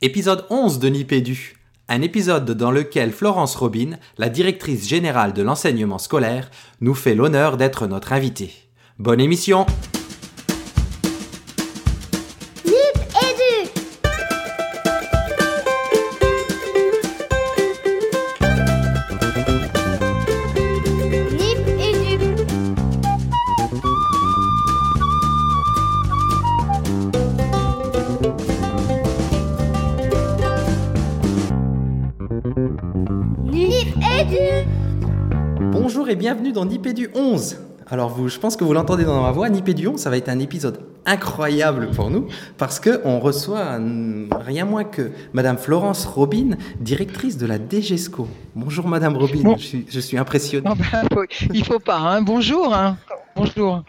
Épisode 11 de Nipédu. Un épisode dans lequel Florence Robin, la directrice générale de l'enseignement scolaire, nous fait l'honneur d'être notre invitée. Bonne émission Alors vous, je pense que vous l'entendez dans ma voix, Nipédu 11, ça va être un épisode incroyable pour nous parce que on reçoit hum, rien moins que Madame Florence Robin, directrice de la DGESCO. Bonjour Madame Robin, Bon. je, suis, je suis impressionné. Non, ben, faut- il faut pas. Hein. Bonjour. Hein. Bonjour.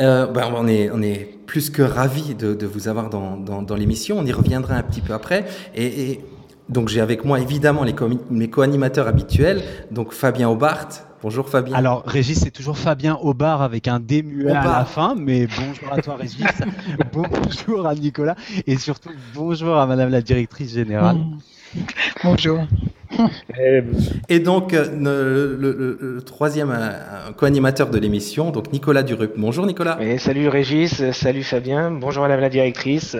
Euh, ben, on, est, on est plus que ravis de, de vous avoir dans, dans, dans l'émission. On y reviendra un petit peu après. Et, et donc j'ai avec moi évidemment les co- mes co-animateurs habituels. Donc Fabien Aubart. Bonjour Fabien. Alors, Régis, c'est toujours Fabien Aubard avec un D muet à la fin, mais bonjour à toi, Régis. bonjour à Nicolas. Et surtout, bonjour à Madame la directrice générale. Bonjour. Et donc euh, le, le- le- troisième euh, co-animateur de l'émission, donc Nicolas Durup. Bonjour Nicolas. Salut Régis, salut Fabien, bonjour Madame la directrice.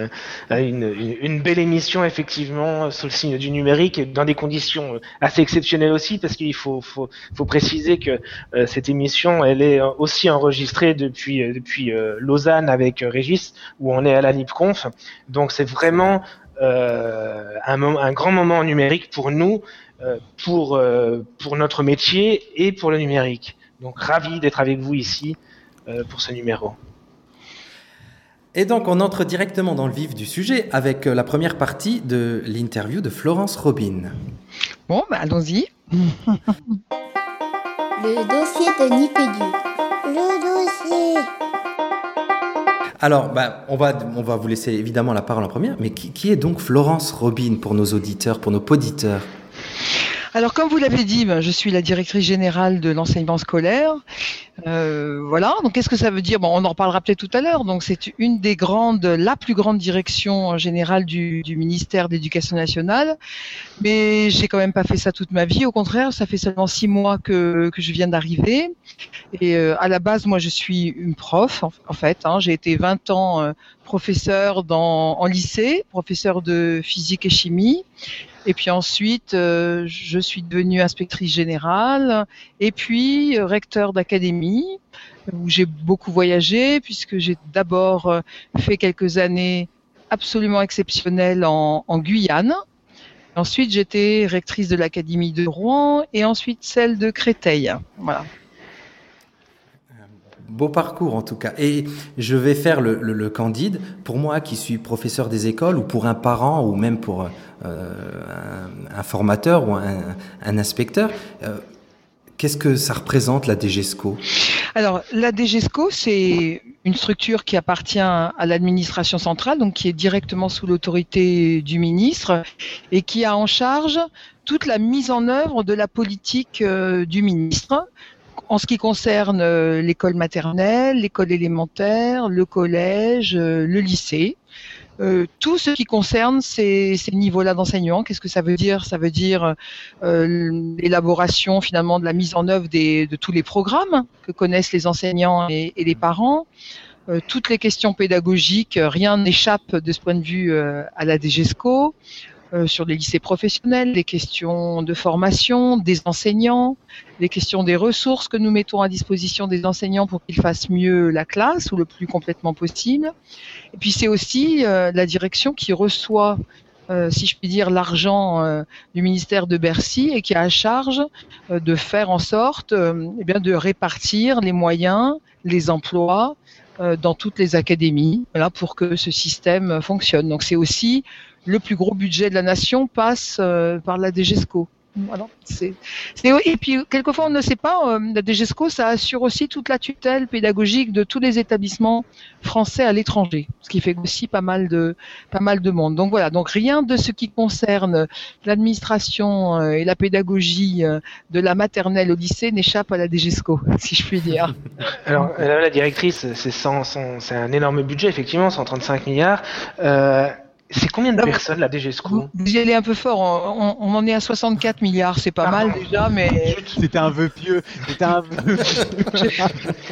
Euh, Une, une, une belle émission effectivement sous le signe du numérique, dans des conditions assez exceptionnelles aussi, parce qu'il faut, faut, faut préciser que euh, cette émission, elle est aussi enregistrée depuis, depuis euh, Lausanne avec Régis, où on est à la NIPConf. Donc c'est vraiment euh, un, un grand moment numérique pour nous, pour, euh, pour notre métier et pour le numérique. Donc ravi d'être avec vous ici euh, pour ce numéro. Et donc on entre directement dans le vif du sujet avec euh, la première partie de l'interview de Florence Robin. Bon, ben, allons-y. Le dossier de Nip Edu Le dossier Alors, bah, on, va, on va vous laisser évidemment la parole en première, mais qui, qui est donc Florence Robin pour nos auditeurs, pour nos poditeurs? Alors, comme vous l'avez dit, ben, je suis la directrice générale de l'enseignement scolaire. Euh, voilà. Donc, qu'est-ce que ça veut dire? Bon, on en reparlera peut-être tout à l'heure. Donc, c'est une des grandes, la plus grande direction générale du, du ministère de l'Éducation nationale. Mais j'ai quand même pas fait ça toute ma vie. Au contraire, ça fait seulement six mois que, que je viens d'arriver. Et euh, à la base, moi, je suis une prof, en, en fait. Hein, j'ai été 20 ans euh, professeur dans, en lycée, professeur de physique et chimie. Et puis ensuite, euh, je suis devenue inspectrice générale et puis euh, recteur d'académie où j'ai beaucoup voyagé puisque j'ai d'abord euh, fait quelques années absolument exceptionnelles en, en Guyane. Ensuite, j'étais rectrice de l'académie de Rouen et ensuite celle de Créteil. Voilà. Beau parcours en tout cas. Et je vais faire le, candide. Pour moi qui suis professeur des écoles ou pour un parent ou même pour euh, un, formateur ou un, un inspecteur, euh, qu'est-ce que ça représente la DGESCO Alors, la DGESCO, c'est une structure qui appartient à l'administration centrale, donc qui est directement sous l'autorité du ministre et qui a en charge toute la mise en œuvre de la politique euh, du ministre en ce qui concerne euh, l'école maternelle, l'école élémentaire, le collège, euh, le lycée. Euh, tout ce qui concerne ces, niveaux-là d'enseignement. Qu'est-ce que ça veut dire? Ça veut dire l'élaboration finalement de la mise en œuvre de tous les programmes que connaissent les enseignants et, les parents. Toutes les questions pédagogiques, rien n'échappe de ce point de vue à la DGESCO. Euh, sur les lycées professionnels, les questions de formation des enseignants, les questions des ressources que nous mettons à disposition des enseignants pour qu'ils fassent mieux la classe ou le plus complètement possible. Et puis c'est aussi euh, la direction qui reçoit, euh, si je puis dire, l'argent du ministère de Bercy et qui a à charge de faire en sorte eh bien, de répartir les moyens, les emplois dans toutes les académies pour que ce système fonctionne. Donc c'est aussi le plus gros budget de la nation passe euh, par la DGESCO. Voilà, c'est, et puis quelquefois on ne sait pas, euh, la DGESCO ça assure aussi toute la tutelle pédagogique de tous les établissements français à l'étranger, ce qui fait aussi pas mal de pas mal de monde. Donc voilà, donc rien de ce qui concerne l'administration euh, et la pédagogie euh, de la maternelle au lycée n'échappe à la DGESCO, si je puis dire. Alors, Madame la directrice, c'est 100 100 c'est un énorme budget, effectivement, 135 milliards. Euh, C'est combien de Non, personnes la DGESCO Vous y allez un peu fort. On, on en est à 64 milliards. C'est pas Pardon. mal déjà, mais C'était un vœu pieux. C'était un vœu.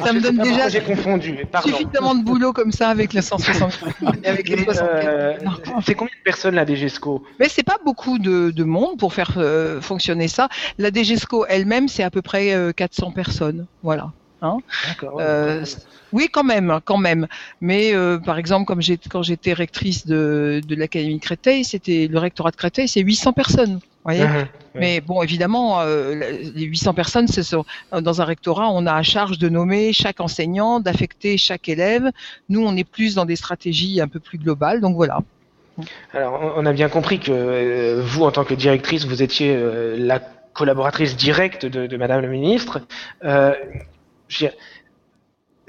ça me donne Ah, déjà J'ai confondu. Pardon. suffisamment de boulot comme ça avec les 164 et avec les Mais, 64. euh, c'est combien de personnes la DGESCO Mais c'est pas beaucoup de, de monde pour faire euh, fonctionner ça. La DGESCO elle-même, c'est à peu près euh, 400 personnes. Voilà. D'accord. Euh, oui, quand même, quand même. Mais euh, par exemple, comme quand j'étais rectrice de, de l'académie de Créteil, c'était le rectorat de Créteil, c'est 800 personnes. Voyez Mhm. Mais bon, évidemment, euh, les 800 personnes, c'est sur- dans un rectorat, on a à charge de nommer chaque enseignant, d'affecter chaque élève. Nous, on est plus dans des stratégies un peu plus globales. Donc voilà. Alors, on- on a bien compris que euh, vous, en tant que directrice, vous étiez euh, la collaboratrice directe de, de Madame la Ministre.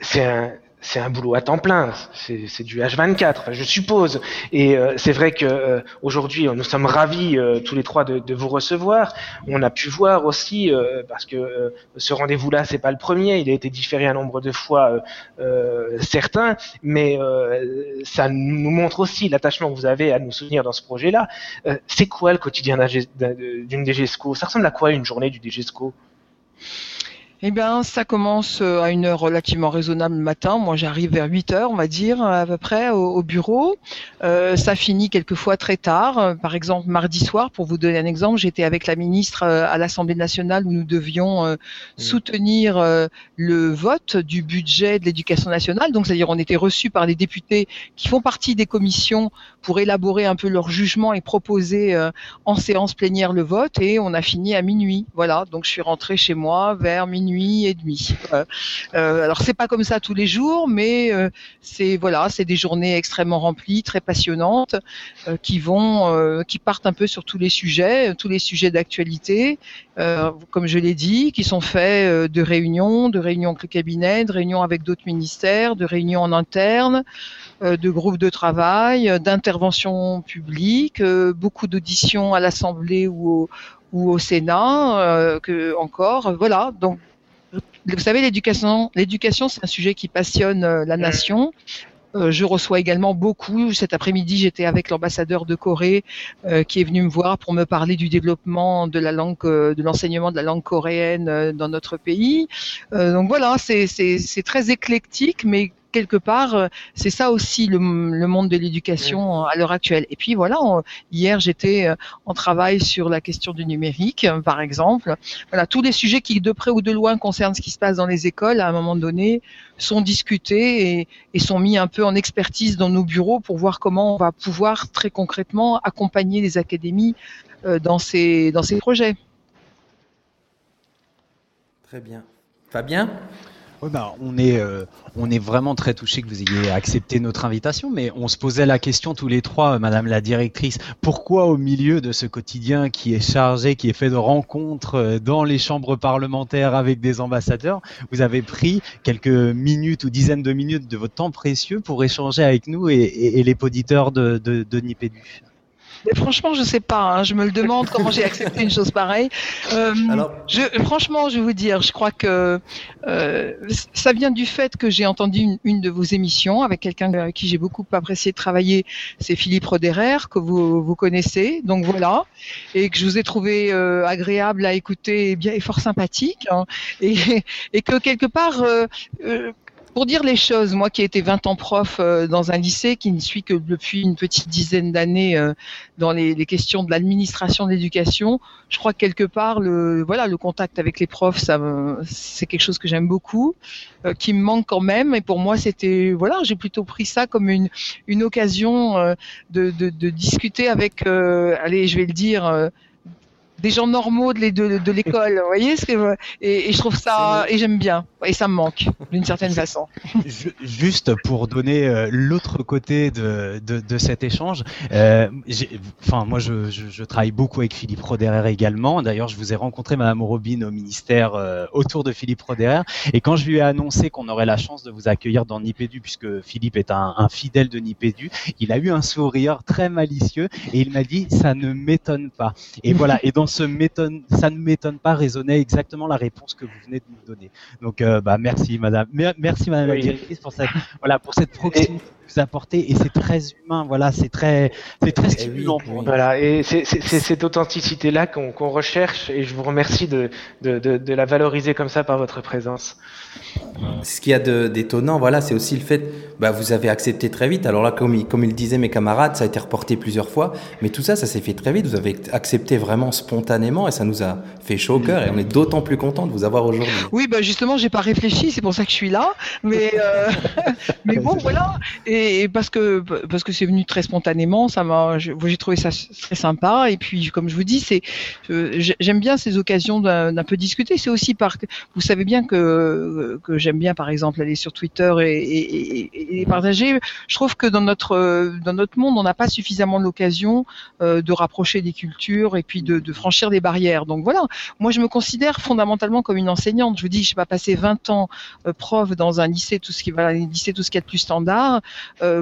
C'est un, c'est un boulot à temps plein. C'est du H24, enfin, je suppose. Et euh, c'est vrai que euh, aujourd'hui, nous sommes ravis euh, tous les trois de, vous recevoir. On a pu voir aussi, parce que ce rendez-vous-là, c'est pas le premier. Il a été différé un nombre de fois, certains, mais ça nous montre aussi l'attachement que vous avez à nous soutenir dans ce projet-là. C'est quoi le quotidien d'une DGESCO Ça ressemble à quoi une journée du DGESCO Eh bien, ça commence euh, à une heure relativement raisonnable le matin. Moi, j'arrive vers 8 heures, on va dire, à peu près, au, au bureau. Euh, ça finit quelquefois très tard. Euh, Par exemple, mardi soir, pour vous donner un exemple, j'étais avec la ministre à l'Assemblée nationale où nous devions euh, soutenir euh, le vote du budget de l'éducation nationale. Donc, c'est-à-dire, on était reçus par les députés qui font partie des commissions pour élaborer un peu leur jugement et proposer euh, en séance plénière le vote. Et on a fini à minuit. Voilà. Donc, je suis rentrée chez moi vers minuit et demi. Euh, euh, alors, c'est pas comme ça tous les jours, mais euh, c'est voilà, c'est des journées extrêmement remplies, très passionnantes, qui vont, qui partent un peu sur tous les sujets, tous les sujets d'actualité, comme je l'ai dit, qui sont faits de réunions, de réunions avec le cabinet, de réunions avec d'autres ministères, de réunions en interne, de groupes de travail, d'interventions publiques, beaucoup d'auditions à l'Assemblée ou au, Sénat, que encore, voilà. Donc, vous savez, l'éducation, l'éducation, c'est un sujet qui passionne euh, la nation. Euh, je reçois également beaucoup. Cet après-midi, j'étais avec l'ambassadeur de Corée euh, qui est venu me voir pour me parler du développement de la langue, euh, de l'enseignement de la langue coréenne euh, dans notre pays. Euh, donc voilà, c'est, c'est, c'est très éclectique, mais quelque part, euh, c'est ça aussi le, le monde de l'éducation euh, à l'heure actuelle. Et puis voilà, on- hier j'étais euh, en travail sur la question du numérique, par exemple. Voilà, tous les sujets qui, de près ou de loin, concernent ce qui se passe dans les écoles, à un moment donné, sont discutés et, et sont mis un peu en expertise dans nos bureaux pour voir comment on va pouvoir très concrètement accompagner les académies dans ces dans ces projets. Très bien. Fabien? Bah, on, est, euh, on est vraiment très touché que vous ayez accepté notre invitation, mais on se posait la question tous les trois, euh, Madame la directrice, pourquoi au milieu de ce quotidien qui est chargé, qui est fait de rencontres euh, dans les chambres parlementaires avec des ambassadeurs, vous avez pris quelques minutes ou dizaines de minutes de votre temps précieux pour échanger avec nous et, les auditeurs de, de, de Mais franchement, je sais pas. hein, je me le demande comment j'ai accepté une chose pareille. Euh, Alors, Je, franchement, je vais vous dire, je crois que euh, ça vient du fait que j'ai entendu une, une de vos émissions avec quelqu'un avec qui j'ai beaucoup apprécié de travailler, c'est Philippe Roderer, que vous, vous connaissez, donc voilà, et que je vous ai trouvé euh, agréable à écouter et, bien, et fort sympathique, hein, et, et que quelque part, euh, euh, pour dire les choses, moi qui ai été 20 ans prof euh, dans un lycée, qui ne suis que depuis une petite dizaine d'années euh, dans les, les questions de l'administration de l'éducation, je crois que quelque part le voilà le contact avec les profs ça c'est quelque chose que j'aime beaucoup euh, qui me manque quand même. Et pour moi c'était voilà j'ai plutôt pris ça comme une une occasion euh, de, de, de discuter avec euh, allez je vais le dire euh, des gens normaux de l'é- de, de l'école vous voyez ce que et, et je trouve ça et j'aime bien et ça me manque d'une certaine façon Ju- Juste pour donner euh, l'autre côté de, de, de cet échange, euh, enfin moi je, je, je travaille beaucoup avec Philippe Roderer également. D'ailleurs, je vous ai rencontré Madame Robin au ministère euh, autour de Philippe Roderer. Et quand je lui ai annoncé qu'on aurait la chance de vous accueillir dans Nipédu, puisque Philippe est un, un fidèle de Nipédu, il a eu un sourire très malicieux et il m'a dit ça ne m'étonne pas. Et voilà. Et dans m'étonne, ça ne m'étonne pas résonnait exactement la réponse que vous venez de nous donner. Donc, euh, bah, merci, madame. Mer- Merci, madame la directrice, pour cette, voilà, pour cette proximité apportez et c'est très humain. Voilà, c'est très, c'est très Eh stimulant. oui, pour oui. nous. Voilà, et c'est cette authenticité-là qu'on qu'on recherche, et je vous remercie de, de, de, de la valoriser comme ça par votre présence. Ce qu'il y a de- d'étonnant, voilà, c'est aussi le fait, bah, vous avez accepté très vite. Alors là, comme, il- comme il disait mes camarades, ça a été reporté plusieurs fois, mais tout ça, ça s'est fait très vite. Vous avez accepté vraiment spontanément et ça nous a fait chaud au cœur et on est d'autant plus content de vous avoir aujourd'hui. Oui, bah justement, j'ai pas réfléchi, c'est pour ça que je suis là. Mais, euh, mais bon, voilà. Et, et parce que parce que c'est venu très spontanément, ça m'a, j'ai trouvé ça très sympa. Et puis, comme je vous dis, c'est, euh, j'ai- j'aime bien ces occasions d'un peu discuter. C'est aussi par, vous savez bien que que j'aime bien, par exemple, aller sur Twitter et, et, et- partager. Je trouve que dans notre dans notre monde, on n'a pas suffisamment l'occasion euh, de rapprocher des cultures et puis de, de franchir des barrières. Donc voilà, moi je me considère fondamentalement comme une enseignante. Je vous dis, je vais pas passer 20 ans euh, prof dans un lycée, tout ce qui va, lycée tout ce qui est plus standard,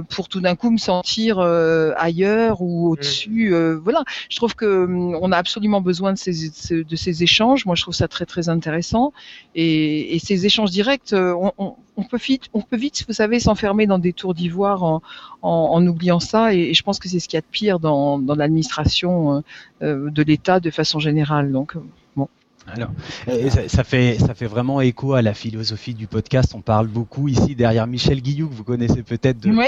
pour tout d'un coup me sentir euh, ailleurs ou au-dessus. euh, voilà, je trouve que hum, on a absolument besoin de ces, de ces échanges. Moi, je trouve ça très très intéressant. Et, et ces échanges directs, euh, on, on, on peut vite, on peut vite, vous savez, s'enfermer dans des tours d'ivoire en, en, en oubliant ça. Et, et je pense que c'est ce qu'il y a de pire dans, dans l'administration euh, euh, de l'État de façon générale. Donc, euh, Alors, euh, ça, ça fait ça fait vraiment écho à la philosophie du podcast. On parle beaucoup ici derrière Michel Guillou que vous connaissez peut-être oui,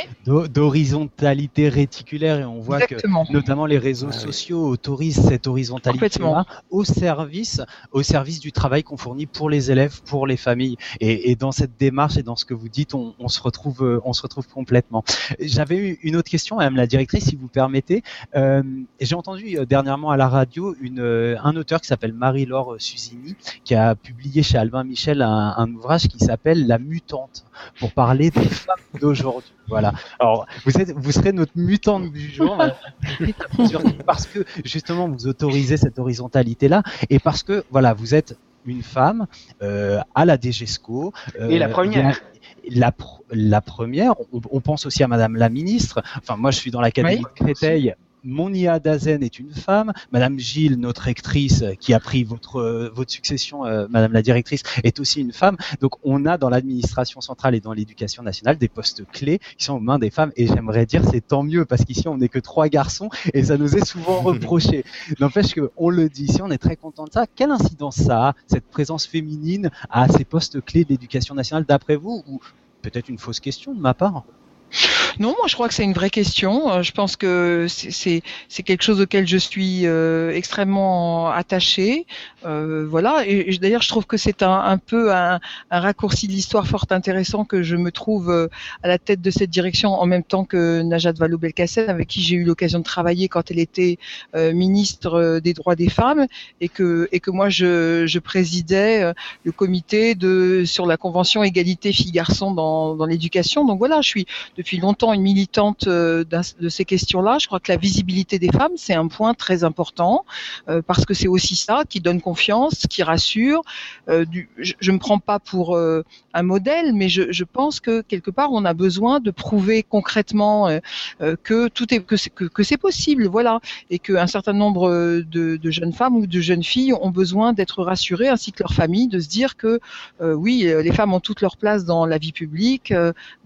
d'horizontalité réticulaire et on voit que notamment les réseaux Ah sociaux autorisent cette horizontalité Complètement. au service au service du travail qu'on fournit pour les élèves, pour les familles. Et, et dans cette démarche et dans ce que vous dites, on, on se retrouve euh, on se retrouve complètement. J'avais eu une autre question, Madame la directrice, si vous permettez. Euh, J'ai entendu dernièrement à la radio une, un auteur qui s'appelle Marie-Laure Susini qui a publié chez Albin Michel un, un ouvrage qui s'appelle La mutante pour parler des femmes d'aujourd'hui. Voilà. Alors, vous êtes, vous serez notre mutante du jour, parce que justement vous autorisez cette horizontalité-là et parce que voilà, vous êtes une femme euh, à la DGESCO. euh, Et la première. La, pr- la première, on, on pense aussi à Madame la ministre. Enfin, moi, je suis dans l'académie Oui. de Créteil. Mon IA Dazen est une femme. Madame Gilles, notre actrice, euh, qui a pris votre euh, votre succession, euh, Madame la directrice, est aussi une femme. Donc, on a dans l'administration centrale et dans l'éducation nationale des postes clés qui sont aux mains des femmes. Et j'aimerais dire, c'est tant mieux parce qu'ici, on n'est que trois garçons et ça nous est souvent reproché. N'empêche que on le dit ici, on est très content de ça. Quelle incidence ça a cette présence féminine à ces postes clés de l'éducation nationale, d'après vous, ou peut-être une fausse question de ma part? Non, moi je crois que c'est une vraie question. Euh, Je pense que c'est- quelque chose auquel je suis euh, extrêmement attachée. Euh, voilà. Et, d'ailleurs, je trouve que c'est un, peu un, un raccourci de l'histoire fort intéressant que je me trouve euh, à la tête de cette direction en même temps que Najat Vallaud-Belkacem, avec qui j'ai eu l'occasion de travailler quand elle était euh, ministre des droits des femmes, et que et que moi je, je présidais le comité de sur la convention égalité filles-garçons dans, dans l'éducation. Donc voilà, je suis depuis longtemps une militante euh, de ces questions-là. Je crois que la visibilité des femmes, c'est un point très important euh, parce que c'est aussi ça qui donne confiance, qui rassure. Euh, je ne me prends pas pour un modèle, mais je, pense que quelque part, on a besoin de prouver concrètement que tout est que c'est que, que possible, voilà, et qu'un certain nombre de, de jeunes femmes ou de jeunes filles ont besoin d'être rassurées, ainsi que leur famille, de se dire que oui, les femmes ont toute leur place dans la vie publique,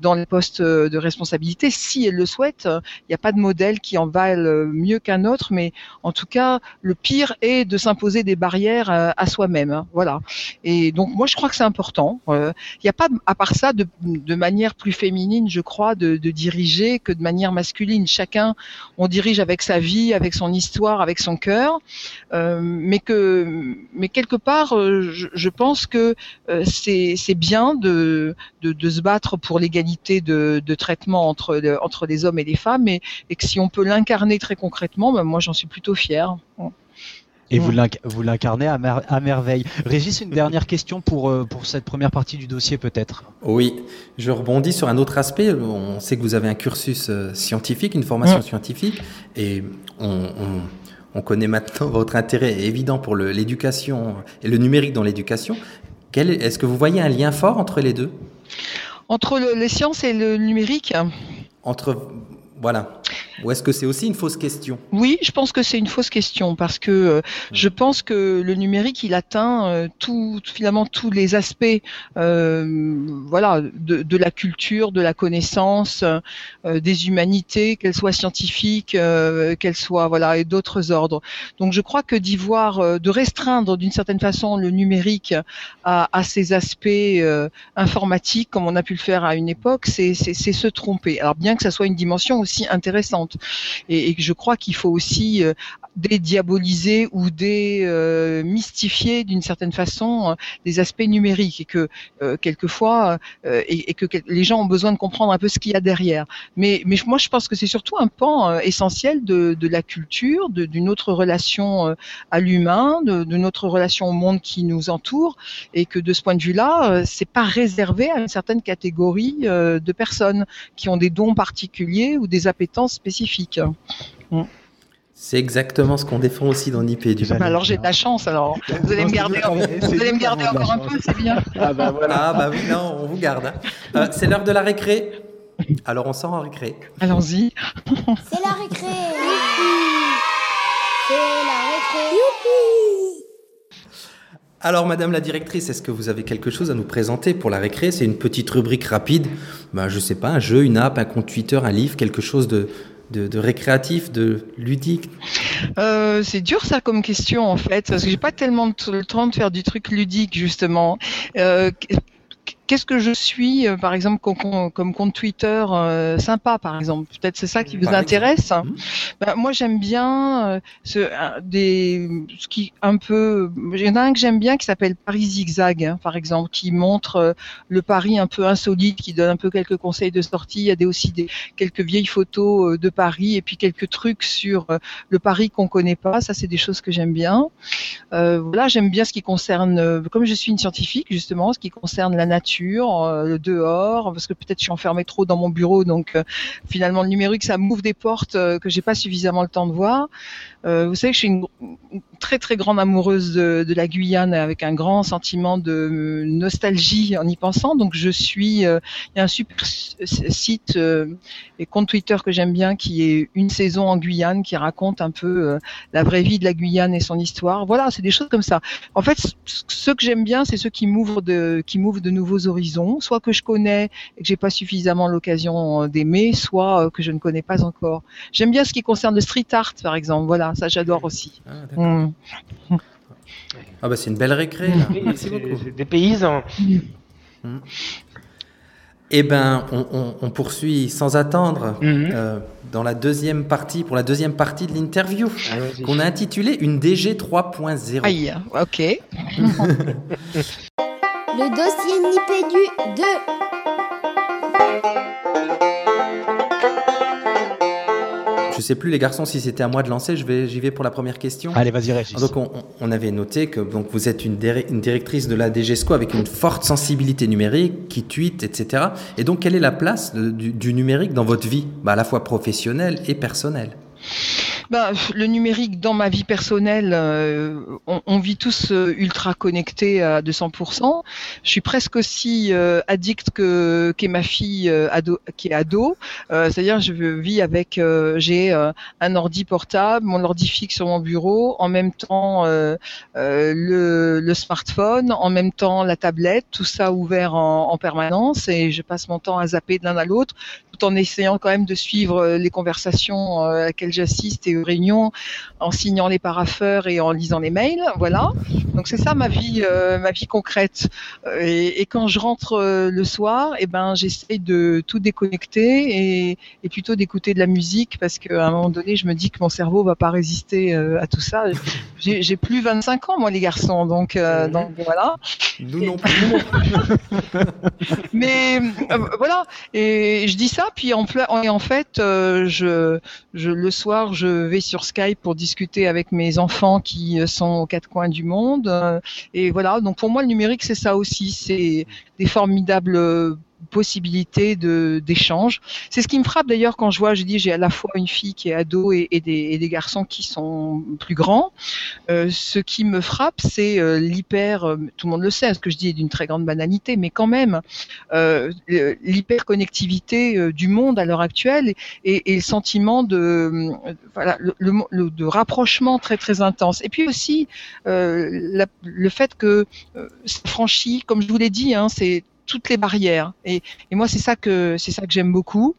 dans les postes euh, de responsabilité, si elles le souhaitent. Il n'y a pas de modèle qui en valent mieux qu'un autre, mais en tout cas, le pire est de s'imposer des barrières euh, à soi-même. hein, Voilà. Et donc, moi, je crois que c'est important. Euh, Il n'y a pas, à part ça, de, manière plus féminine, je crois, de, diriger que de manière masculine. Chacun, on dirige avec sa vie, avec son histoire, avec son cœur, euh, mais que, mais quelque part, euh, je, pense que euh, c'est bien de se battre pour l'égalité de, de traitement entre, entre les hommes et les femmes, et, et que si on peut l'incarner très concrètement, ben moi j'en suis plutôt fière. Et Mm. vous vous l'incarnez à, mer- à merveille. Régis, une dernière question pour, euh, pour cette première partie du dossier peut-être. Oui, je rebondis sur un autre aspect. On sait que vous avez un cursus euh, scientifique, une formation Ouais. scientifique, et on, on- on connaît maintenant votre intérêt évident pour l'éducation et le numérique dans l'éducation. Est-ce que vous voyez un lien fort entre les deux? Entre le- les sciences et le numérique, Entre, voilà. Ou est-ce que c'est aussi une fausse question? Oui, je pense que c'est une fausse question parce que euh, je pense que le numérique, il atteint euh, tout, finalement tous les aspects, euh, voilà, de, de, la culture, de la connaissance, euh, des humanités, qu'elles soient scientifiques, euh, qu'elles soient, voilà, et d'autres ordres. Donc, je crois que d'y voir, de restreindre d'une certaine façon le numérique à, à ces aspects informatiques, comme on a pu le faire à une époque, c'est se tromper. Alors, bien que ça soit une dimension aussi intéressante et, je crois qu'il faut aussi euh, dédiaboliser ou démystifier d'une certaine façon euh, des aspects numériques et que euh, quelquefois et, que les gens ont besoin de comprendre un peu ce qu'il y a derrière. Mais, moi je pense que c'est surtout un pan essentiel de, de la culture, d'une autre relation à l'humain, de, de, notre relation au monde qui nous entoure et que de ce point de vue-là, c'est pas réservé à une certaine catégorie de personnes qui ont des dons particuliers ou des appétences spécifiques. C'est exactement ce qu'on défend aussi dans Nipédu. Bah alors j'ai de la chance, alors vous allez me garder, vous allez me garder encore un peu, c'est bien. Ah bah, voilà. ah bah oui, non, on vous garde. Hein. Euh, c'est l'heure de la récré. Alors on sort en récré. Allons-y. C'est la récré. C'est la récré. Youpi alors, Madame la directrice, est-ce que vous avez quelque chose à nous présenter pour la récré? C'est une petite rubrique rapide. Ben, je sais pas, un jeu, une app, un compte Twitter, un livre, quelque chose de, de, récréatif, de ludique euh, C'est dur ça comme question en fait, parce que j'ai pas tellement le temps de faire du truc ludique justement. Euh, qu'est-ce que je suis, euh, par exemple, comme, comme compte Twitter euh, sympa, par exemple? Peut-être c'est ça qui vous intéresse. Mmh. Ben, moi, j'aime bien euh, ce, des, ce qui un peu. Il y en a un que j'aime bien qui s'appelle Paris Zigzag, hein, par exemple, qui montre le Paris un peu insolite, qui donne un peu quelques conseils de sortie. Il y a des, aussi des quelques vieilles photos de Paris et puis quelques trucs sur le Paris qu'on connaît pas. Ça, c'est des choses que j'aime bien. voilà, j'aime bien ce qui concerne, comme je suis une scientifique justement, ce qui concerne la nature euh, dehors, parce que peut-être je suis enfermée trop dans mon bureau, donc euh, finalement le numérique ça m'ouvre des portes euh, que j'ai pas suffisamment le temps de voir. Vous savez que je suis une, très très grande amoureuse de, de, la Guyane avec un grand sentiment de nostalgie en y pensant. Donc je suis, il y a un super site et compte Twitter que j'aime bien qui est une saison en Guyane qui raconte un peu la vraie vie de la Guyane et son histoire. Voilà, c'est des choses comme ça. En fait, ce que j'aime bien, c'est ceux qui m'ouvrent de qui m'ouvrent de nouveaux horizons, soit que je connais et que j'ai pas suffisamment l'occasion euh, d'aimer, soit euh, que je ne connais pas encore. J'aime bien ce qui concerne le street art, par exemple. Voilà, ça j'adore aussi. Ah, mm. ah bah c'est une belle récré. Des paysans. Mm. Eh ben, on, poursuit sans attendre mm-hmm. euh, dans la deuxième partie, pour la deuxième partie de l'interview, qu'on a intitulée Une DG 3.0. Aïe, ok. Le dossier Nipédu 2. Je sais plus les garçons si c'était à moi de lancer, je vais j'y vais pour la première question. Allez, vas-y Régis. Donc on, avait noté que donc vous êtes une, directrice de la DGESCO avec une forte sensibilité numérique, qui tweet, etc. Et donc quelle est la place du, numérique dans votre vie, bah, à la fois professionnelle et personnelle? Bah, le numérique dans ma vie personnelle, euh, on, vit tous euh, ultra connectés à 200%. Je suis presque aussi euh, addict que qu'est ma fille ado, qui est ado. C'est-à-dire, je vis avec, j'ai un ordi portable, mon ordi fixe sur mon bureau, en même temps le, le, smartphone, en même temps la tablette, tout ça ouvert en, en permanence, et je passe mon temps à zapper de l'un à l'autre en essayant quand même de suivre euh, les conversations euh, à laquelle j'assiste et aux réunions, en signant les parapheurs et en lisant les mails. Voilà. Donc c'est ça ma vie, euh, ma vie concrète. Et, quand je rentre le soir, et eh ben j'essaie de tout déconnecter et, et plutôt d'écouter de la musique parce qu'à un moment donné, je me dis que mon cerveau va pas résister à tout ça. J'ai plus 25 ans moi les garçons, donc, donc voilà. Nous non plus. Mais voilà. Et je dis ça puis en, en fait, euh, je, le soir, je vais sur Skype pour discuter avec mes enfants qui euh, sont aux quatre coins du monde. Euh, et voilà, donc pour moi, le numérique, c'est ça aussi. C'est des formidables possibilité de d'échange. C'est ce qui me frappe d'ailleurs quand je vois, je dis, j'ai à la fois une fille qui est ado et, des, garçons qui sont plus grands. Euh, ce qui me frappe, c'est euh, l'hyper, euh, tout le monde le sait, ce que je dis est d'une très grande banalité, mais quand même, l'hyperconnectivité du monde à l'heure actuelle et, le sentiment de, voilà, le, de rapprochement très très intense. Et puis aussi le fait que franchi, comme je vous l'ai dit, hein, c'est toutes les barrières. Et, moi, c'est ça que c'est ça que j'aime beaucoup.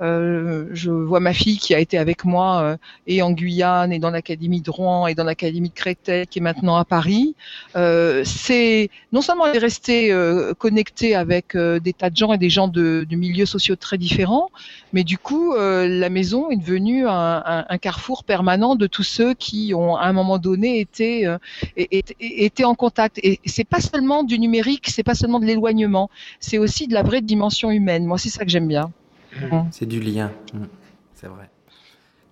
Euh, je vois ma fille qui a été avec moi euh, et en Guyane et dans l'académie de Rouen et dans l'académie de Créteil qui est maintenant à Paris. Euh, c'est non seulement elle est restée connectée avec des tas de gens et des gens de, milieux sociaux très différents, mais du coup, la maison est devenue un, carrefour permanent de tous ceux qui ont à un moment donné été été en contact. Et c'est pas seulement du numérique, c'est pas seulement de l'éloignement c'est aussi de la vraie dimension humaine. Moi, c'est ça que j'aime bien. C'est du lien. Mmh. C'est vrai.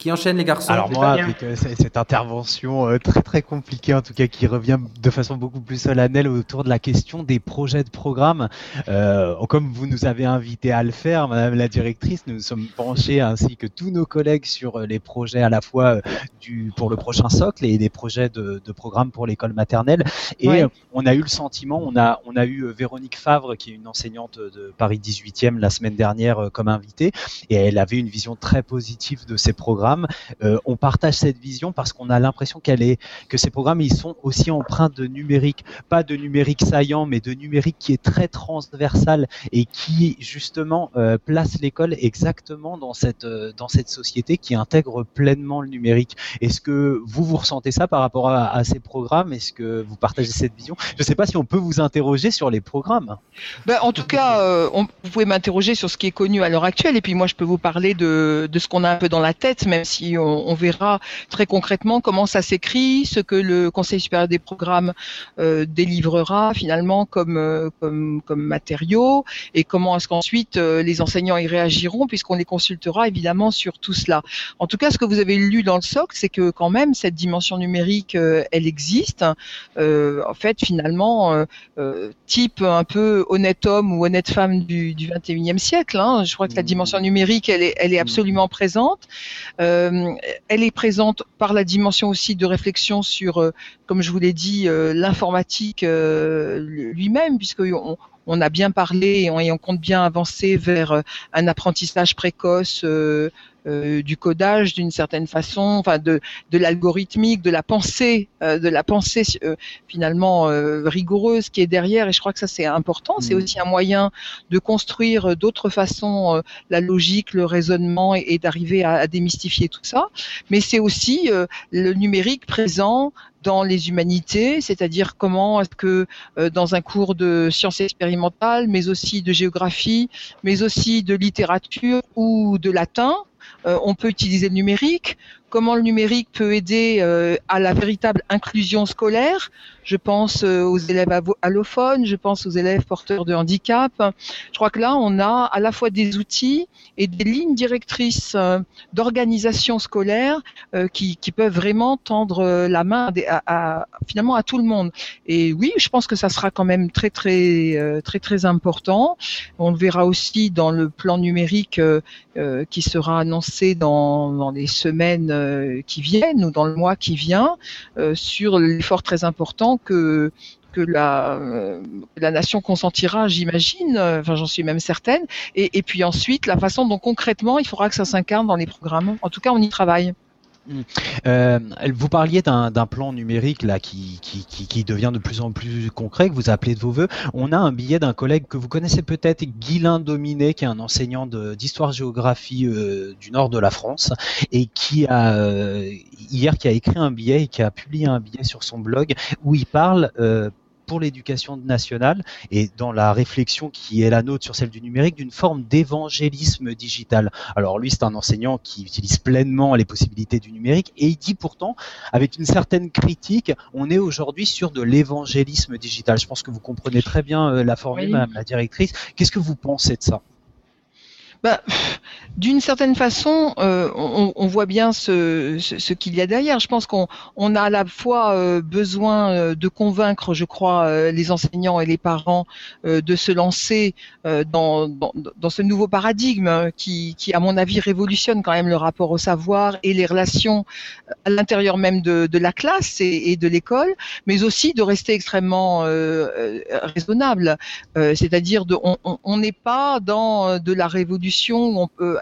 Qui enchaîne les garçons Alors moi, avec euh, cette intervention euh, très très compliquée, en tout cas qui revient de façon beaucoup plus solennelle autour de la question des projets de programme, euh, comme vous nous avez invité à le faire, Madame la directrice, nous nous sommes penchés ainsi que tous nos collègues sur euh, les projets à la fois du pour le prochain socle et des projets de, de programme pour l'école maternelle. Et ouais. on a eu le sentiment, on a on a eu Véronique Favre qui est une enseignante de Paris 18e la semaine dernière comme invitée, et elle avait une vision très positive de ces programmes euh, on partage cette vision parce qu'on a l'impression qu'elle est, que ces programmes ils sont aussi empreints de numérique, pas de numérique saillant, mais de numérique qui est très transversal et qui justement euh, place l'école exactement dans cette euh, dans cette société qui intègre pleinement le numérique. Est-ce que vous vous ressentez ça par rapport à, ces programmes? Est-ce que vous partagez cette vision? Je ne sais pas si on peut vous interroger sur les programmes. Ben, en tout cas, on, vous pouvez m'interroger sur ce qui est connu à l'heure actuelle et puis moi je peux vous parler de, de ce qu'on a un peu dans la tête, même si on, on, verra très concrètement comment ça s'écrit, ce que le Conseil supérieur des programmes euh, délivrera finalement comme, euh, comme, comme matériaux et comment est-ce qu'ensuite euh, les enseignants y réagiront puisqu'on les consultera évidemment sur tout cela. En tout cas, ce que vous avez lu dans le socle, c'est que quand même cette dimension numérique, elle existe. Euh, en fait, finalement, type un peu honnête homme ou honnête femme du, du 21e siècle. Hein. Je crois que la dimension numérique, elle est, elle est absolument présente. Euh, elle est présente par la dimension aussi de réflexion sur, euh, comme je vous l'ai dit, euh, l'informatique lui-même, puisque on, a bien parlé et on, compte bien avancer vers un apprentissage précoce euh, du codage d'une certaine façon, enfin de, de l'algorithmique, de la pensée, euh, de la pensée euh, finalement rigoureuse qui est derrière. Et je crois que ça c'est important. Mmh. C'est aussi un moyen de construire d'autres façons la logique, le raisonnement et, et d'arriver à, à, démystifier tout ça. Mais c'est aussi le numérique présent dans les humanités, c'est-à-dire comment est-ce que euh, dans un cours de sciences expérimentales, mais aussi de géographie, mais aussi de littérature ou de latin, euh, on peut utiliser le numérique, comment le numérique peut aider euh, à la véritable inclusion scolaire? Je pense euh, aux élèves allophones, je pense aux élèves porteurs de handicap. Je crois que là, on a à la fois des outils et des lignes directrices euh, d'organisation scolaire euh, qui, peuvent vraiment tendre la main à, finalement à tout le monde. Et oui, je pense que ça sera quand même très très très très important. On le verra aussi dans le plan numérique qui sera annoncé dans, les semaines qui viennent ou dans le mois qui vient sur l'effort très important que que la, euh, la nation consentira, j'imagine, enfin j'en suis même certaine, et, et puis ensuite la façon dont concrètement il faudra que ça s'incarne dans les programmes. En tout cas, on y travaille. Euh, vous parliez d'un plan numérique là qui, qui, devient de plus en plus concret, que vous appelez de vos voeux. On a un billet d'un collègue que vous connaissez peut-être, Guilain Dominé, qui est un enseignant d'histoire-géographie euh, du nord de la France et qui a euh, hier qui a écrit un billet et qui a publié un billet sur son blog où il parle pour l'éducation nationale et dans la réflexion qui est la nôtre sur celle du numérique d'une forme d'évangélisme digital. Alors lui, c'est un enseignant qui utilise pleinement les possibilités du numérique et il dit pourtant, avec une certaine critique, on est aujourd'hui sur de l'évangélisme digital. Je pense que vous comprenez très bien euh, la formule, oui. Madame la directrice. Qu'est-ce que vous pensez de ça? Bah, d'une certaine façon, euh, on, on, voit bien ce, ce, ce qu'il y a derrière. Je pense qu'on on a à la fois euh, besoin euh, de convaincre, je crois, euh, les enseignants et les parents de se lancer dans, dans, dans, ce nouveau paradigme hein, qui, qui, à mon avis, révolutionne quand même le rapport au savoir et les relations à l'intérieur même de, de, la classe et, et de l'école, mais aussi de rester extrêmement raisonnable. C'est-à-dire, on n'est pas dans de la révolution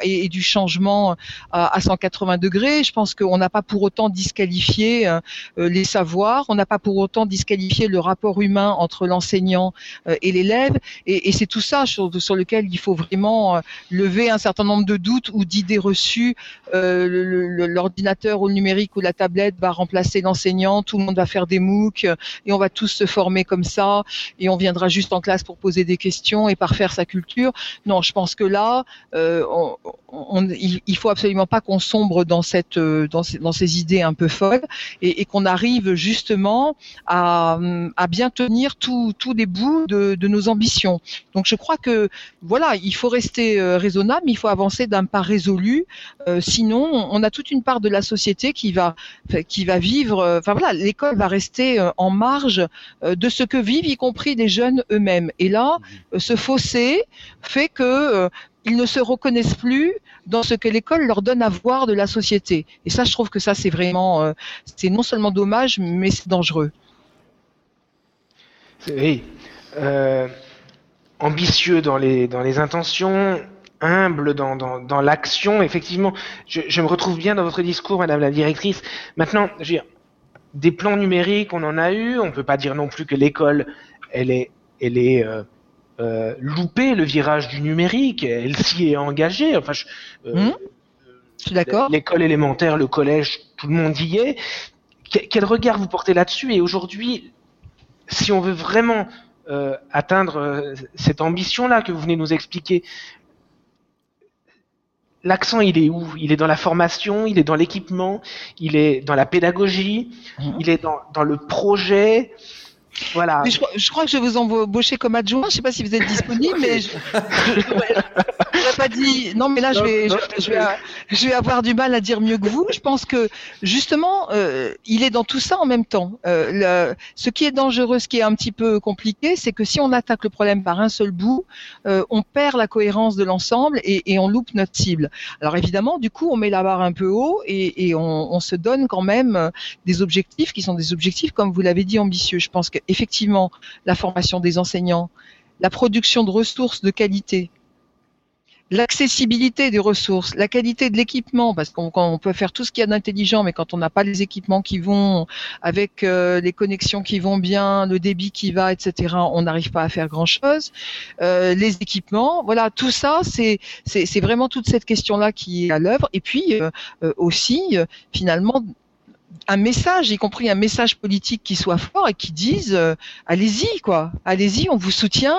et, du changement à, à 180 degrés. Je pense qu'on n'a pas pour autant disqualifié euh, les savoirs, on n'a pas pour autant disqualifié le rapport humain entre l'enseignant euh, et l'élève. Et, c'est tout ça sur, lequel il faut vraiment euh, lever un certain nombre de doutes ou d'idées reçues. L'ordinateur ou le numérique ou la tablette va remplacer l'enseignant, tout le monde va faire des MOOC et on va tous se former comme ça et on viendra juste en classe pour poser des questions et parfaire sa culture. Non, je pense que là, euh, on, on, il, faut absolument pas qu'on sombre dans cette dans ces, dans ces idées un peu folles et, et qu'on arrive justement à, à bien tenir tous les bouts de, de, nos ambitions. Donc je crois que voilà, il faut rester euh, raisonnable, il faut avancer d'un pas résolu. Euh, sinon, on a toute une part de la société qui va qui va vivre. Euh, enfin voilà, l'école va rester euh, en marge de ce que vivent, y compris les jeunes eux-mêmes. Et là, ce fossé fait que ils ne se reconnaissent plus dans ce que l'école leur donne à voir de la société. Et ça, je trouve que ça, c'est vraiment, euh, c'est non seulement dommage, mais c'est dangereux. Oui. Euh, ambitieux dans les, intentions, humble dans, l'action. Effectivement, je, je, me retrouve bien dans votre discours, Madame la Directrice. Maintenant, je veux dire, des plans numériques, on en a eu. On ne peut pas dire non plus que l'école, elle est, elle est euh, euh, louper le virage du numérique. Elle s'y est engagée. Enfin, je, euh, mmh. je suis d'accord. L'école élémentaire, le collège, tout le monde y est. Quel regard vous portez là-dessus? Et aujourd'hui, si on veut vraiment euh, atteindre euh, cette ambition-là que vous venez nous expliquer, l'accent il est où? Il est dans la formation, il est dans l'équipement, il est dans la pédagogie, mmh. il est dans, dans le projet. Voilà. Je, crois que je vais vous embaucher comme adjoint. Je ne sais pas si vous êtes disponible, mais je n'aurais pas dit. Non, mais là, je vais, je, vais, je vais avoir du mal à dire mieux que vous. Je pense que justement, euh, il est dans tout ça en même temps. Euh, ce qui est dangereux, ce qui est un petit peu compliqué, c'est que si on attaque le problème par un seul bout, euh, on perd la cohérence de l'ensemble et, on loupe notre cible. Alors évidemment, du coup, on met la barre un peu haut et, on, se donne quand même des objectifs qui sont des objectifs, comme vous l'avez dit, ambitieux. Je pense que effectivement la formation des enseignants, la production de ressources de qualité, l'accessibilité des ressources, la qualité de l'équipement, parce qu'on peut faire tout ce qu'il y a d'intelligent, mais quand on n'a pas les équipements qui vont avec euh, les connexions qui vont bien, le débit qui va, etc., on n'arrive pas à faire grand-chose. Euh, les équipements, voilà, tout ça, c'est vraiment toute cette question-là qui est à l'œuvre. Et puis euh, aussi, finalement, un message, y compris un message politique qui soit fort et qui dise euh, allez-y quoi, allez-y, on vous soutient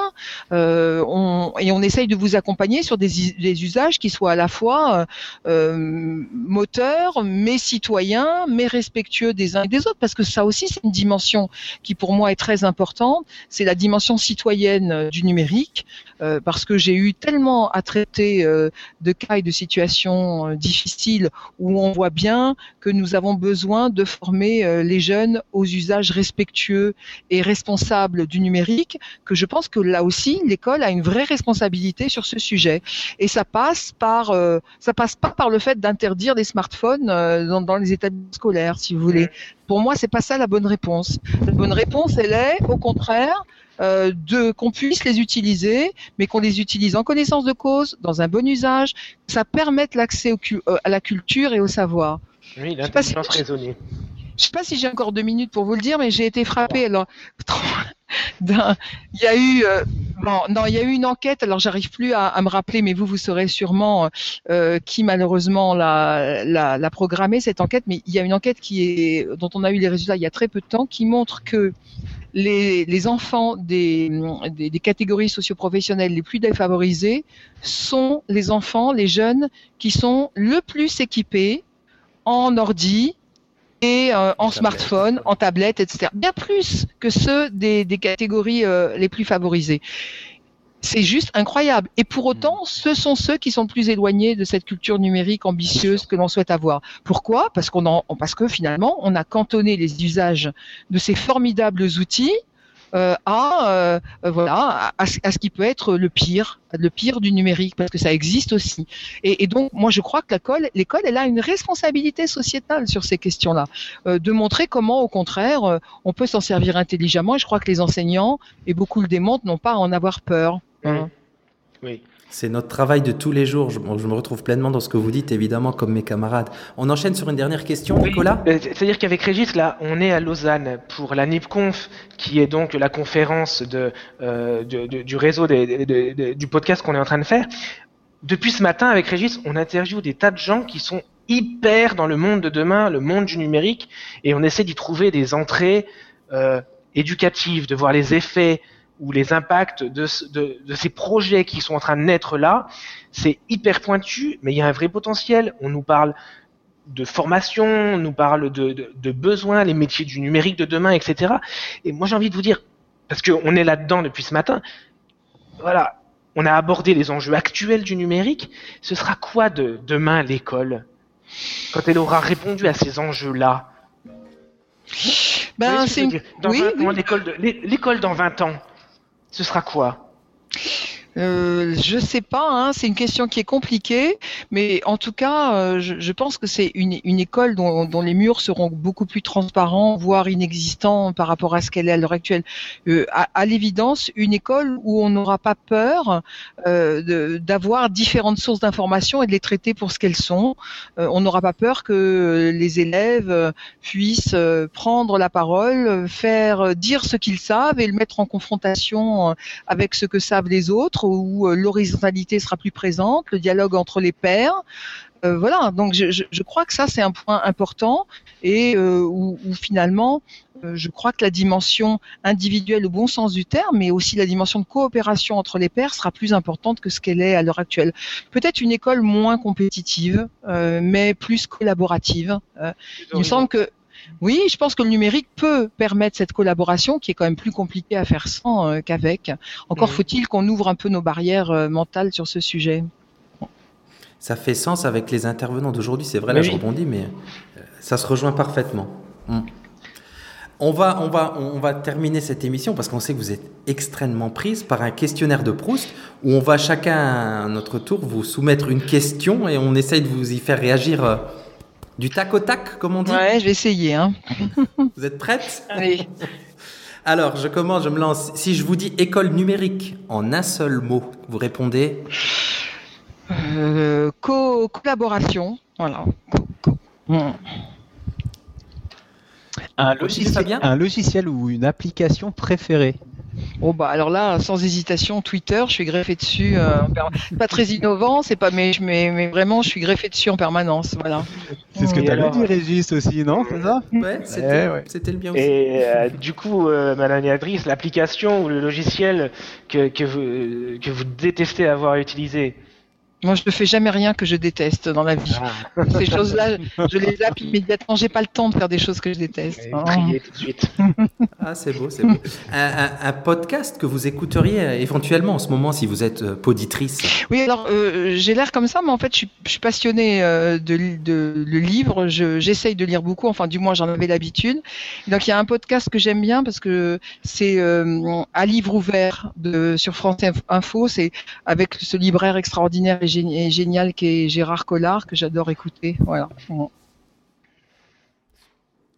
euh, on, et on essaye de vous accompagner sur des, des usages qui soient à la fois euh, moteurs, mais citoyens, mais respectueux des uns et des autres, parce que ça aussi c'est une dimension qui pour moi est très importante, c'est la dimension citoyenne du numérique, euh, parce que j'ai eu tellement à traiter euh, de cas et de situations euh, difficiles où on voit bien que nous avons besoin de former les jeunes aux usages respectueux et responsables du numérique, que je pense que là aussi l'école a une vraie responsabilité sur ce sujet. Et ça passe par, ça passe pas par le fait d'interdire les smartphones dans, dans les établissements scolaires, si vous voulez. Pour moi, c'est pas ça la bonne réponse. La bonne réponse, elle est, au contraire, euh, de qu'on puisse les utiliser, mais qu'on les utilise en connaissance de cause, dans un bon usage, ça permette l'accès euh, à la culture et au savoir. Oui, l'intelligence si, raisonnée. Je ne sais pas si j'ai encore deux minutes pour vous le dire, mais j'ai été frappée. Alors, il y a eu, euh, bon, non, il y a eu une enquête. Alors, j'arrive plus à, à, me rappeler, mais vous, vous saurez sûrement euh, qui malheureusement l'a, l'a, l'a programmé cette enquête. Mais il y a une enquête qui est, dont on a eu les résultats il y a très peu de temps, qui montre que les, les enfants des, des, des, catégories socioprofessionnelles les plus défavorisées sont les enfants, les jeunes qui sont le plus équipés en ordi et euh, en smartphone, en tablette, etc. Bien plus que ceux des, des catégories euh, les plus favorisées. c'est juste incroyable. Et pour autant, ce sont ceux qui sont plus éloignés de cette culture numérique ambitieuse que l'on souhaite avoir. Pourquoi? Parce qu'on en, parce que finalement, on a cantonné les usages de ces formidables outils euh, à euh, euh, voilà à, ce qui peut être le pire, le pire du numérique parce que ça existe aussi. Et, et donc moi je crois que l'école, elle a une responsabilité sociétale sur ces questions-là, de montrer comment au contraire on peut s'en servir intelligemment. Et je crois que les enseignants et beaucoup le démontrent n'ont pas à en avoir peur. Hein. Oui. C'est notre travail de tous les jours. Je, me retrouve pleinement dans ce que vous dites, évidemment, comme mes camarades. On enchaîne sur une dernière question, Nicolas euh, C'est-à-dire qu'avec Régis, là, on est à Lausanne pour la NIPConf, qui est donc la conférence de, euh, du réseau du podcast qu'on est en train de faire. Depuis ce matin, avec Régis, on interviewe des tas de gens qui sont hyper dans le monde de demain, le monde du numérique, et on essaie d'y trouver des entrées euh, éducatives, de voir les effets, ou les impacts de, de, ces projets qui sont en train de naître là, c'est hyper pointu, mais il y a un vrai potentiel. On nous parle de formation, on nous parle de, de besoins, les métiers du numérique de demain, etc. Et moi j'ai envie de vous dire, parce qu'on est là-dedans depuis ce matin, voilà, on a abordé les enjeux actuels du numérique. Ce sera quoi de demain l'école? Quand elle aura répondu à ces enjeux-là ben, c'est oui, l'école dans 20 ans ce sera quoi? Euh, je sais pas, hein, c'est une question qui est compliquée, mais en tout cas, euh, je, je, pense que c'est une, une, école dont, dont, les murs seront beaucoup plus transparents, voire inexistants par rapport à ce qu'elle est à l'heure actuelle. Euh, à, à l'évidence, une école où on n'aura pas peur euh, d'avoir différentes sources d'informations et de les traiter pour ce qu'elles sont. Euh, on n'aura pas peur que les élèves puissent prendre la parole, faire dire ce qu'ils savent et le mettre en confrontation avec ce que savent les autres où euh, l'horizontalité sera plus présente, le dialogue entre les pairs. Euh, voilà, donc je, je, crois que ça c'est un point important et euh, où, finalement je crois que la dimension individuelle au bon sens du terme, mais aussi la dimension de coopération entre les pairs sera plus importante que ce qu'elle est à l'heure actuelle. Peut-être une école moins compétitive, mais plus collaborative. il me semble que oui, je pense que le numérique peut permettre cette collaboration qui est quand même plus compliquée à faire sans euh, qu'avec. Encore faut-il qu'on ouvre un peu nos barrières euh, mentales sur ce sujet. Ça fait sens avec les intervenants d'aujourd'hui, c'est vrai, là je rebondis, mais euh, ça se rejoint parfaitement. Hmm. On va, on, va, on va terminer cette émission parce qu'on sait que vous êtes extrêmement prise par un questionnaire de Proust où on va chacun à notre tour vous soumettre une question et on essaye de vous y faire réagir du tac au tac, comme on dit Ouais, je vais essayer. Hein. Vous êtes prête? Allez. Alors, je commence, je me lance. Si je vous dis école numérique en un seul mot, vous répondez euh, collaboration. Voilà. Hmm. Un, logiciel, un logiciel ou une application préférée? Bon bah alors là, sans hésitation, Twitter, je suis greffé dessus. Euh, pas très innovant, c'est pas, mais, mais, mais, vraiment, je suis greffé dessus en permanence. Voilà. C'est ce que tu avais dit, Régis aussi, non C'est ça Ouais, c'était le bien aussi. Et euh, du coup, euh, Madame Adrice, l'application ou le logiciel que, que, vous, que vous détestez avoir utilisé moi, je ne fais jamais rien que je déteste dans la vie. Ah. Ces choses-là, je les zappe immédiatement. J'ai pas le temps de faire des choses que je déteste. Oh. tout de suite. Ah, c'est beau, c'est beau. Un, podcast que vous écouteriez euh, éventuellement en ce moment si vous êtes euh, poditrice. Oui, alors euh, j'ai l'air comme ça, mais en fait, je suis, passionnée de, de, le livre. J'essaye de lire beaucoup. Enfin, du moins, j'en avais l'habitude. Donc, il y a un podcast que j'aime bien parce que c'est à livre ouvert de sur France Info. C'est avec ce libraire extraordinaire génial qui est Gérard Collard, que j'adore écouter. Voilà.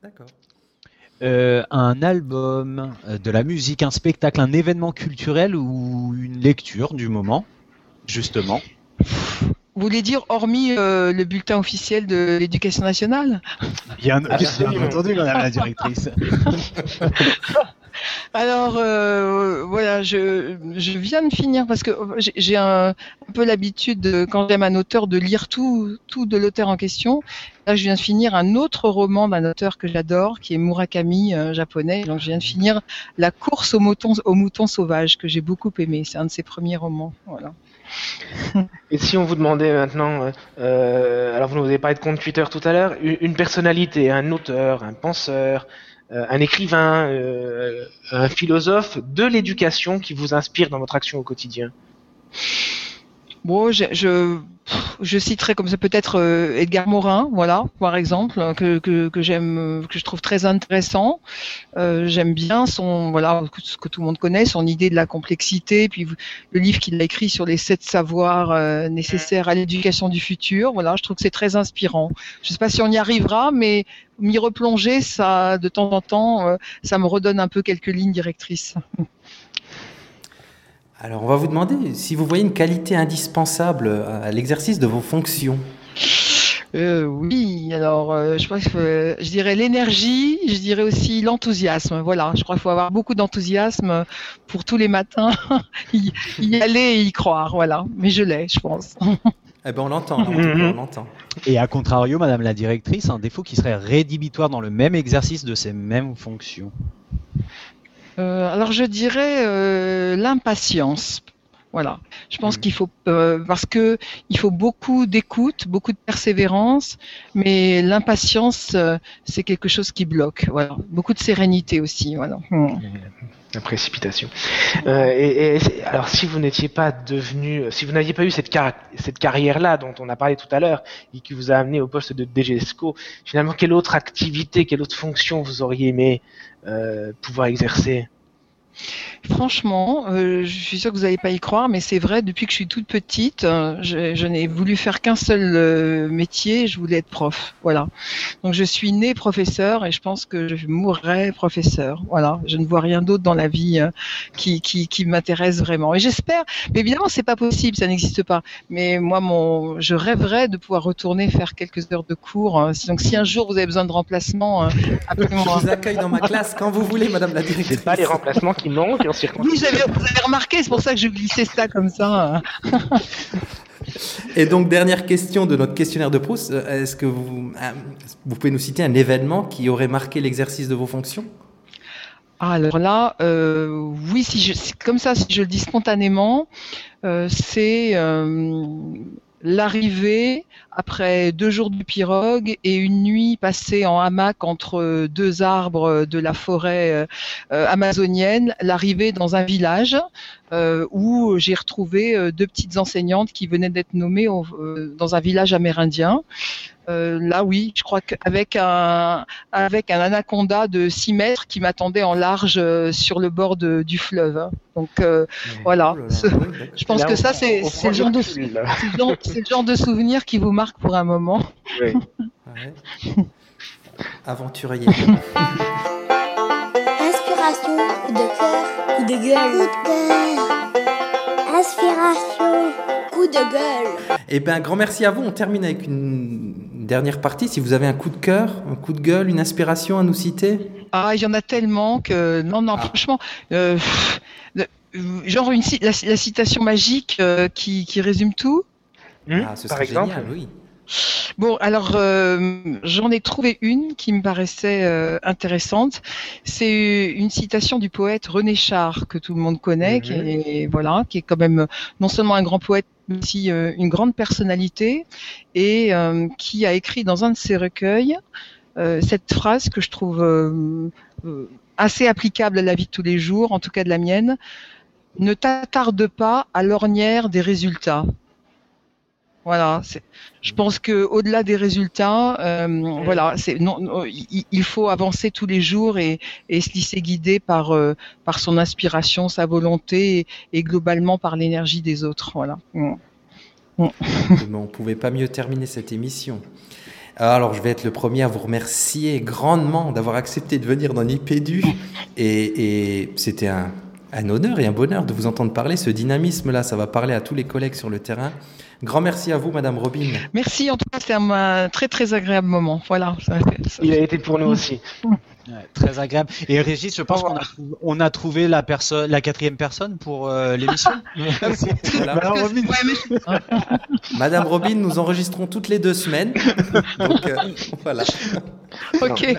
D'accord. Euh, un album, euh, de la musique, un spectacle, un événement culturel ou une lecture du moment, justement? Vous voulez dire hormis euh, le bulletin officiel de l'éducation nationale? Bien, bien entendu, madame la directrice. Alors euh, voilà, je, viens de finir parce que j'ai un, peu l'habitude quand j'aime un auteur de lire tout, de l'auteur en question. Là, je viens de finir un autre roman d'un auteur que j'adore, qui est Murakami, euh, japonais. Donc, je viens de finir La course aux moutons, aux moutons sauvages, que j'ai beaucoup aimé. C'est un de ses premiers romans. Et si on vous demandait maintenant, euh, alors vous nous avez parlé de compte Twitter tout à l'heure, une personnalité, un auteur, un penseur, un écrivain, un philosophe de l'éducation qui vous inspire dans votre action au quotidien? Bon, je, je, je citerai comme ça peut-être euh, Edgar Morin, voilà, par exemple, que, que, que j'aime, que je trouve très intéressant. Euh, j'aime bien son, voilà, ce que tout le monde connaît, son idée de la complexité, puis le livre qu'il a écrit sur les sept savoirs euh, nécessaires à l'éducation du futur. Voilà, je trouve que c'est très inspirant. Je sais pas si on y arrivera, mais m'y replonger, ça, de temps en temps, ça me redonne un peu quelques lignes directrices. Alors, on va vous demander si vous voyez une qualité indispensable à l'exercice de vos fonctions. Euh, oui, alors euh, je pense que je dirais l'énergie, je dirais aussi l'enthousiasme. Voilà, je crois qu'il faut avoir beaucoup d'enthousiasme pour tous les matins y, aller et y croire. Voilà, mais je l'ai, je pense. Eh ben on l'entend, on l'entend. Et à contrario, Madame la directrice, un défaut qui serait rédhibitoire dans le même exercice de ces mêmes fonctions. Euh, alors je dirais euh, l'impatience. Voilà. Je pense mm. qu'il faut euh, parce que il faut beaucoup d'écoute, beaucoup de persévérance, mais l'impatience c'est quelque chose qui bloque. Voilà. Beaucoup de sérénité aussi. Voilà. Mm. La précipitation. et, alors, si vous n'étiez pas devenu, si vous n'aviez pas eu cette, cette carrière-là dont on a parlé tout à l'heure et qui vous a amené au poste de DGESCO, finalement, quelle autre activité, quelle autre fonction vous auriez aimé euh, pouvoir exercer? Franchement, euh, je suis sûre que vous n'allez pas y croire, mais c'est vrai, depuis que je suis toute petite, euh, je, n'ai voulu faire qu'un seul euh, métier, je voulais être prof. Voilà. Donc je suis née professeur et je pense que je mourrai professeur. Voilà. Je ne vois rien d'autre dans la vie qui, qui, qui m'intéresse vraiment. Et j'espère, mais évidemment, c'est pas possible, ça n'existe pas. Mais moi, mon, je rêverais de pouvoir retourner faire quelques heures de cours. Hein. Donc si un jour vous avez besoin de remplacement, absolument. Je vous accueille dans ma classe quand vous voulez, Madame la directrice. C'est pas les remplacements qui manquent oui, vous avez remarqué, c'est pour ça que je glissais ça comme ça. Et donc, dernière question de notre questionnaire de Proust. Est-ce que vous, euh, vous pouvez nous citer un événement qui aurait marqué l'exercice de vos fonctions? Alors là, euh, oui, si je, comme ça, si je le dis spontanément, euh, c'est l'arrivée après deux jours de pirogue et une nuit passée en hamac entre deux arbres de la forêt euh, amazonienne, l'arrivée dans un village euh, où j'ai retrouvé euh, deux petites enseignantes qui venaient d'être nommées dans un village amérindien. Là, oui, je crois qu'avec un avec un anaconda de 6 mètres qui m'attendait en large sur le bord du fleuve. Donc voilà, oh je pense que ça c'est le genre de c'est le genre de souvenir qui vous marque pour un moment. Oui. Aventurier. Inspiration, coup de cœur, coup de gueule, coup de cœur. Inspiration, coup de gueule. Eh bien, grand merci à vous. On termine avec une dernière partie. Si vous avez un coup de cœur, un coup de gueule, une inspiration à nous citer. Ah, il y en a tellement que non, non, ah. franchement. Euh, genre une, la, la citation magique euh, qui, qui résume tout. Hmm, ah, ce par exemple, génial, oui. Bon, alors euh, j'en ai trouvé une qui me paraissait euh, intéressante. C'est une citation du poète René Char que tout le monde connaît, qui mhm. est voilà, qui est quand même non seulement un grand poète, mais aussi euh, une grande personnalité et qui a écrit dans un de ses recueils cette phrase que je trouve assez applicable à la vie de tous les jours, en tout cas de la mienne. Ne t'attarde pas à l'ornière des résultats. Voilà, je pense que au-delà des résultats, euh, voilà, c'est non, il, faut avancer tous les jours et, et se laisser guider par euh, par son inspiration, sa volonté et, globalement par l'énergie des autres. Voilà. Mm. Mm. Pouvait pas mieux terminer cette émission. Alors, je vais être le premier à vous remercier grandement d'avoir accepté de venir dans l'IPDU. Et, et c'était un, un honneur et un bonheur de vous entendre parler. Ce dynamisme-là, ça va parler à tous les collègues sur le terrain. Grand merci à vous, Madame Robin. Merci, en tout cas, c'était un, très très agréable moment. Voilà. Il a été pour nous aussi. Très agréable. Et Régis, je pense qu'on a, on a trouvé la personne, la quatrième personne pour euh, l'émission. Madame, Robin. Madame Robin, nous enregistrons toutes les deux semaines. Donc euh, voilà. Ok.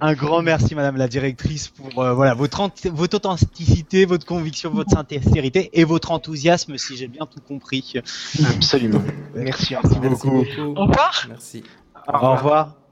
Un, grand merci, Madame la directrice, pour euh, voilà votre, votre authenticité, votre conviction, votre sincérité et votre enthousiasme, si j'ai bien tout compris. Absolument. Merci, merci beaucoup. Au revoir. Merci. Au revoir.